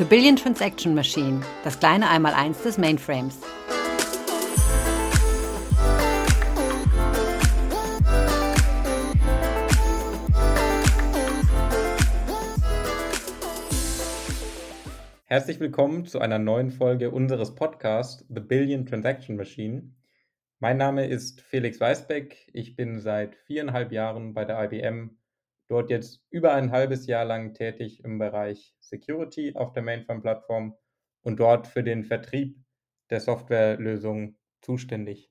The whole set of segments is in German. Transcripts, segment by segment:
The Billion Transaction Machine, das kleine Einmaleins des Mainframes. Herzlich willkommen zu einer neuen Folge unseres Podcasts The Billion Transaction Machine. Mein Name ist Felix Weisbeck. Ich bin seit viereinhalb Jahren bei der IBM dort jetzt über ein halbes Jahr lang tätig im Bereich Security auf der Mainframe-Plattform und dort für den Vertrieb der Softwarelösung zuständig.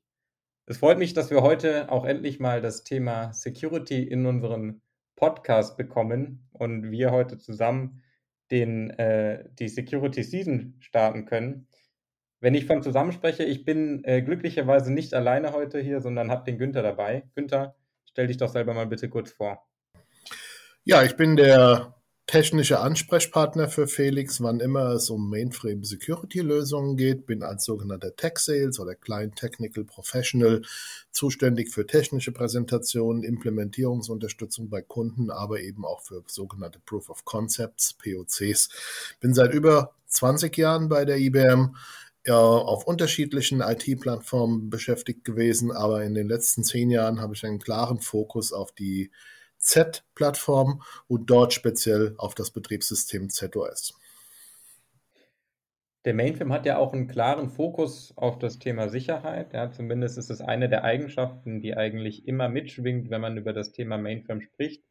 Es freut mich, dass wir heute auch endlich mal das Thema Security in unseren Podcast bekommen und wir heute zusammen den, äh, die Security Season starten können. Wenn ich von zusammen spreche, ich bin äh, glücklicherweise nicht alleine heute hier, sondern habe den Günther dabei. Günther, stell dich doch selber mal bitte kurz vor. Ja, ich bin der technische Ansprechpartner für Felix, wann immer es um Mainframe Security Lösungen geht, bin als sogenannter Tech Sales oder Client Technical Professional zuständig für technische Präsentationen, Implementierungsunterstützung bei Kunden, aber eben auch für sogenannte Proof of Concepts, POCs. Bin seit über 20 Jahren bei der IBM ja, auf unterschiedlichen IT-Plattformen beschäftigt gewesen, aber in den letzten zehn Jahren habe ich einen klaren Fokus auf die Z-Plattform und dort speziell auf das Betriebssystem ZOS. Der Mainframe hat ja auch einen klaren Fokus auf das Thema Sicherheit. Ja, zumindest ist es eine der Eigenschaften, die eigentlich immer mitschwingt, wenn man über das Thema Mainframe spricht.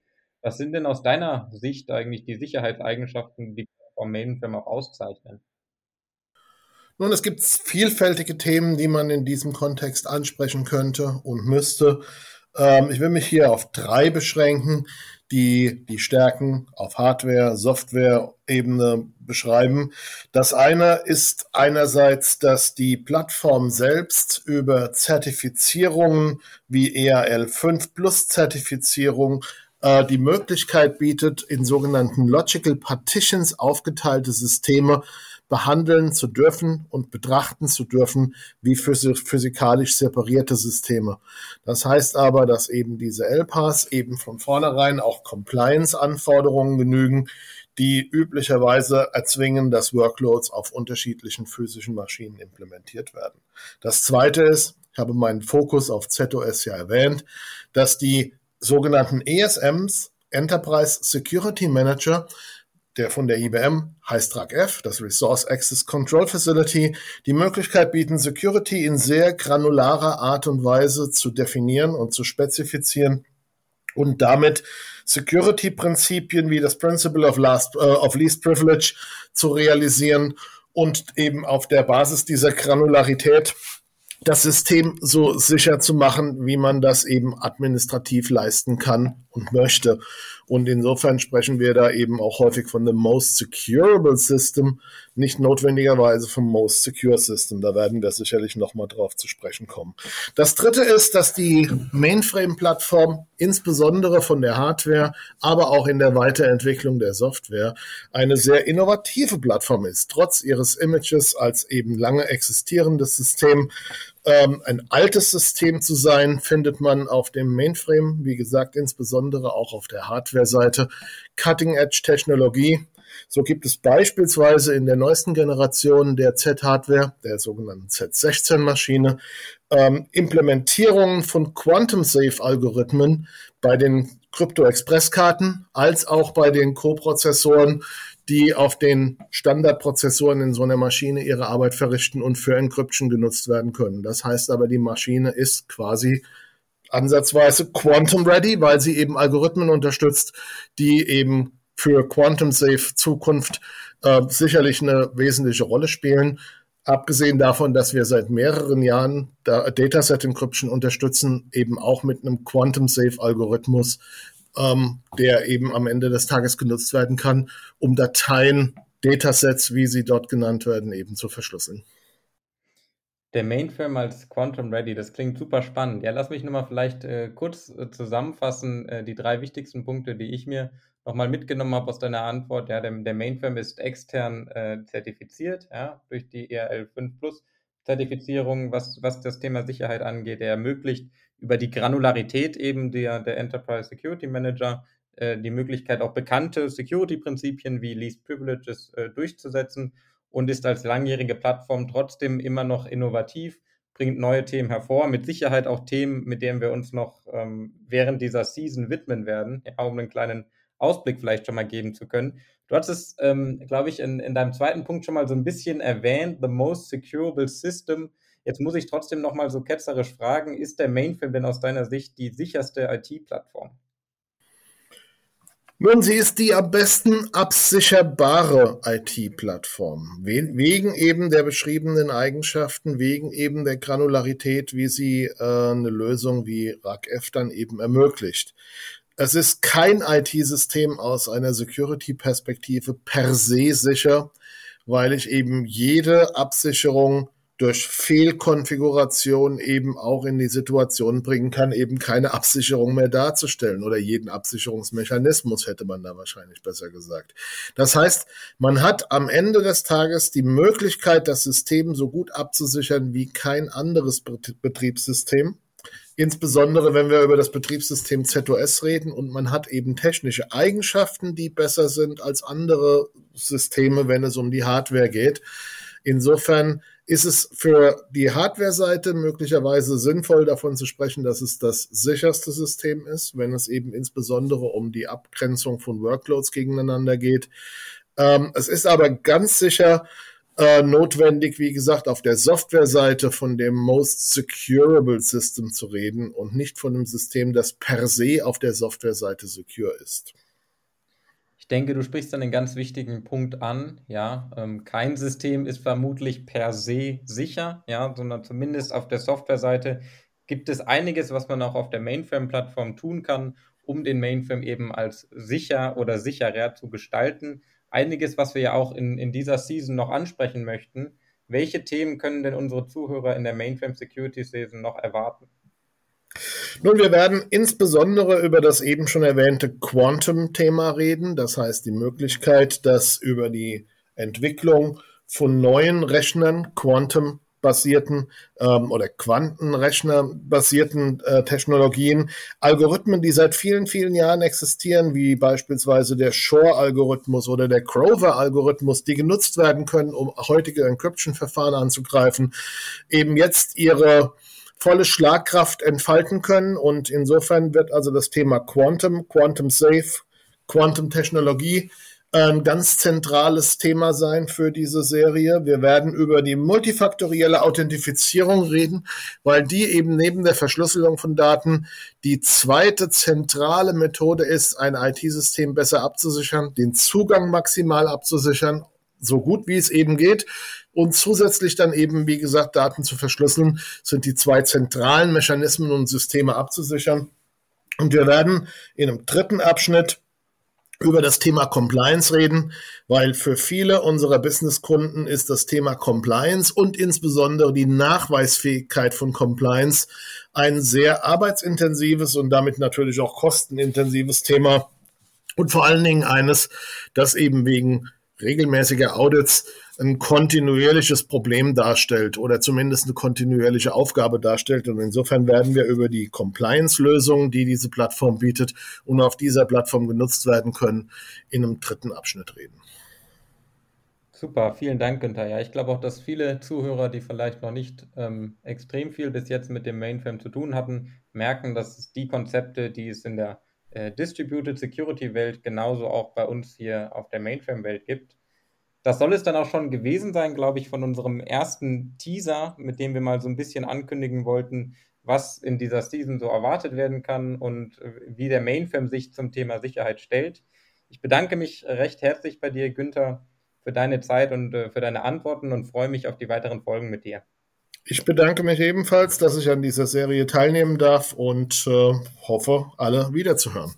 Was sind denn aus deiner Sicht eigentlich die Sicherheitseigenschaften, die vom Mainframe auch auszeichnen? Nun, es gibt vielfältige Themen, die man in diesem Kontext ansprechen könnte und müsste. Ähm, ich will mich hier auf drei beschränken, die die Stärken auf Hardware, Software-Ebene beschreiben. Das eine ist einerseits, dass die Plattform selbst über Zertifizierungen wie EAL 5 Plus Zertifizierung äh, die Möglichkeit bietet, in sogenannten Logical Partitions aufgeteilte Systeme behandeln zu dürfen und betrachten zu dürfen wie physikalisch separierte Systeme. Das heißt aber, dass eben diese LPAs eben von vornherein auch Compliance-Anforderungen genügen, die üblicherweise erzwingen, dass Workloads auf unterschiedlichen physischen Maschinen implementiert werden. Das zweite ist, ich habe meinen Fokus auf ZOS ja erwähnt, dass die sogenannten ESMs, Enterprise Security Manager, der von der IBM heißt RACF, das Resource Access Control Facility, die Möglichkeit bieten, Security in sehr granularer Art und Weise zu definieren und zu spezifizieren und damit Security-Prinzipien wie das Principle of, last, uh, of Least Privilege zu realisieren und eben auf der Basis dieser Granularität das System so sicher zu machen, wie man das eben administrativ leisten kann und möchte. Und insofern sprechen wir da eben auch häufig von dem Most Securable System, nicht notwendigerweise vom Most Secure System. Da werden wir sicherlich nochmal drauf zu sprechen kommen. Das dritte ist, dass die Mainframe-Plattform insbesondere von der Hardware, aber auch in der Weiterentwicklung der Software eine sehr innovative Plattform ist. Trotz ihres Images als eben lange existierendes System ähm, ein altes System zu sein, findet man auf dem Mainframe, wie gesagt, insbesondere auch auf der Hardware-Seite, Cutting-Edge-Technologie. So gibt es beispielsweise in der neuesten Generation der Z-Hardware, der sogenannten Z16-Maschine, ähm, Implementierungen von Quantum-Safe-Algorithmen bei den Crypto-Express-Karten als auch bei den Co-Prozessoren die auf den Standardprozessoren in so einer Maschine ihre Arbeit verrichten und für Encryption genutzt werden können. Das heißt aber, die Maschine ist quasi ansatzweise quantum ready, weil sie eben Algorithmen unterstützt, die eben für Quantum Safe Zukunft äh, sicherlich eine wesentliche Rolle spielen. Abgesehen davon, dass wir seit mehreren Jahren Dataset Encryption unterstützen, eben auch mit einem Quantum Safe Algorithmus, ähm, der eben am Ende des Tages genutzt werden kann, um Dateien, Datasets, wie sie dort genannt werden, eben zu verschlüsseln. Der Mainframe als Quantum Ready, das klingt super spannend. Ja, lass mich nochmal vielleicht äh, kurz äh, zusammenfassen, äh, die drei wichtigsten Punkte, die ich mir nochmal mitgenommen habe aus deiner Antwort. Ja, der, der Mainframe ist extern äh, zertifiziert, ja, durch die ERL 5 Plus Zertifizierung, was, was das Thema Sicherheit angeht. Er ermöglicht über die Granularität eben der, der Enterprise Security Manager äh, die Möglichkeit, auch bekannte Security-Prinzipien wie Least Privileges äh, durchzusetzen und ist als langjährige Plattform trotzdem immer noch innovativ, bringt neue Themen hervor, mit Sicherheit auch Themen, mit denen wir uns noch ähm, während dieser Season widmen werden, ja, um einen kleinen Ausblick vielleicht schon mal geben zu können. Du hast es, ähm, glaube ich, in, in deinem zweiten Punkt schon mal so ein bisschen erwähnt, the most securable system. Jetzt muss ich trotzdem noch mal so ketzerisch fragen, ist der Mainframe denn aus deiner Sicht die sicherste IT-Plattform? Nun, sie ist die am besten absicherbare IT-Plattform. Wegen eben der beschriebenen Eigenschaften, wegen eben der Granularität, wie sie äh, eine Lösung wie RACF dann eben ermöglicht. Es ist kein IT-System aus einer Security-Perspektive per se sicher, weil ich eben jede Absicherung durch Fehlkonfiguration eben auch in die Situation bringen kann, eben keine Absicherung mehr darzustellen oder jeden Absicherungsmechanismus hätte man da wahrscheinlich besser gesagt. Das heißt, man hat am Ende des Tages die Möglichkeit, das System so gut abzusichern wie kein anderes Betriebssystem. Insbesondere wenn wir über das Betriebssystem ZOS reden und man hat eben technische Eigenschaften, die besser sind als andere Systeme, wenn es um die Hardware geht. Insofern ist es für die Hardware-Seite möglicherweise sinnvoll, davon zu sprechen, dass es das sicherste System ist, wenn es eben insbesondere um die Abgrenzung von Workloads gegeneinander geht. Ähm, es ist aber ganz sicher äh, notwendig, wie gesagt, auf der Software-Seite von dem Most Securable System zu reden und nicht von einem System, das per se auf der Software-Seite secure ist. Ich denke, du sprichst einen ganz wichtigen Punkt an. Ja, ähm, kein System ist vermutlich per se sicher, ja, sondern zumindest auf der Softwareseite gibt es einiges, was man auch auf der Mainframe-Plattform tun kann, um den Mainframe eben als sicher oder sicherer zu gestalten. Einiges, was wir ja auch in, in dieser Season noch ansprechen möchten. Welche Themen können denn unsere Zuhörer in der Mainframe Security Season noch erwarten? Nun, wir werden insbesondere über das eben schon erwähnte Quantum-Thema reden. Das heißt, die Möglichkeit, dass über die Entwicklung von neuen Rechnern, Quantum basierten ähm, oder Quantenrechner-basierten äh, Technologien, Algorithmen, die seit vielen, vielen Jahren existieren, wie beispielsweise der Shor-Algorithmus oder der Grover-Algorithmus, die genutzt werden können, um heutige Encryption-Verfahren anzugreifen, eben jetzt ihre volle Schlagkraft entfalten können. Und insofern wird also das Thema Quantum, Quantum Safe, Quantum Technologie ein ganz zentrales Thema sein für diese Serie. Wir werden über die multifaktorielle Authentifizierung reden, weil die eben neben der Verschlüsselung von Daten die zweite zentrale Methode ist, ein IT-System besser abzusichern, den Zugang maximal abzusichern, so gut wie es eben geht. Und zusätzlich dann eben, wie gesagt, Daten zu verschlüsseln, sind die zwei zentralen Mechanismen, um Systeme abzusichern. Und wir werden in einem dritten Abschnitt über das Thema Compliance reden, weil für viele unserer Businesskunden ist das Thema Compliance und insbesondere die Nachweisfähigkeit von Compliance ein sehr arbeitsintensives und damit natürlich auch kostenintensives Thema und vor allen Dingen eines, das eben wegen regelmäßiger Audits ein kontinuierliches Problem darstellt oder zumindest eine kontinuierliche Aufgabe darstellt. Und insofern werden wir über die Compliance-Lösungen, die diese Plattform bietet und auf dieser Plattform genutzt werden können, in einem dritten Abschnitt reden. Super, vielen Dank, Günther. Ja, ich glaube auch, dass viele Zuhörer, die vielleicht noch nicht ähm, extrem viel bis jetzt mit dem Mainframe zu tun hatten, merken, dass es die Konzepte, die es in der äh, Distributed Security Welt genauso auch bei uns hier auf der Mainframe Welt gibt. Das soll es dann auch schon gewesen sein, glaube ich, von unserem ersten Teaser, mit dem wir mal so ein bisschen ankündigen wollten, was in dieser Season so erwartet werden kann und äh, wie der Mainframe sich zum Thema Sicherheit stellt. Ich bedanke mich recht herzlich bei dir, Günther, für deine Zeit und äh, für deine Antworten und freue mich auf die weiteren Folgen mit dir. Ich bedanke mich ebenfalls, dass ich an dieser Serie teilnehmen darf und äh, hoffe, alle wiederzuhören.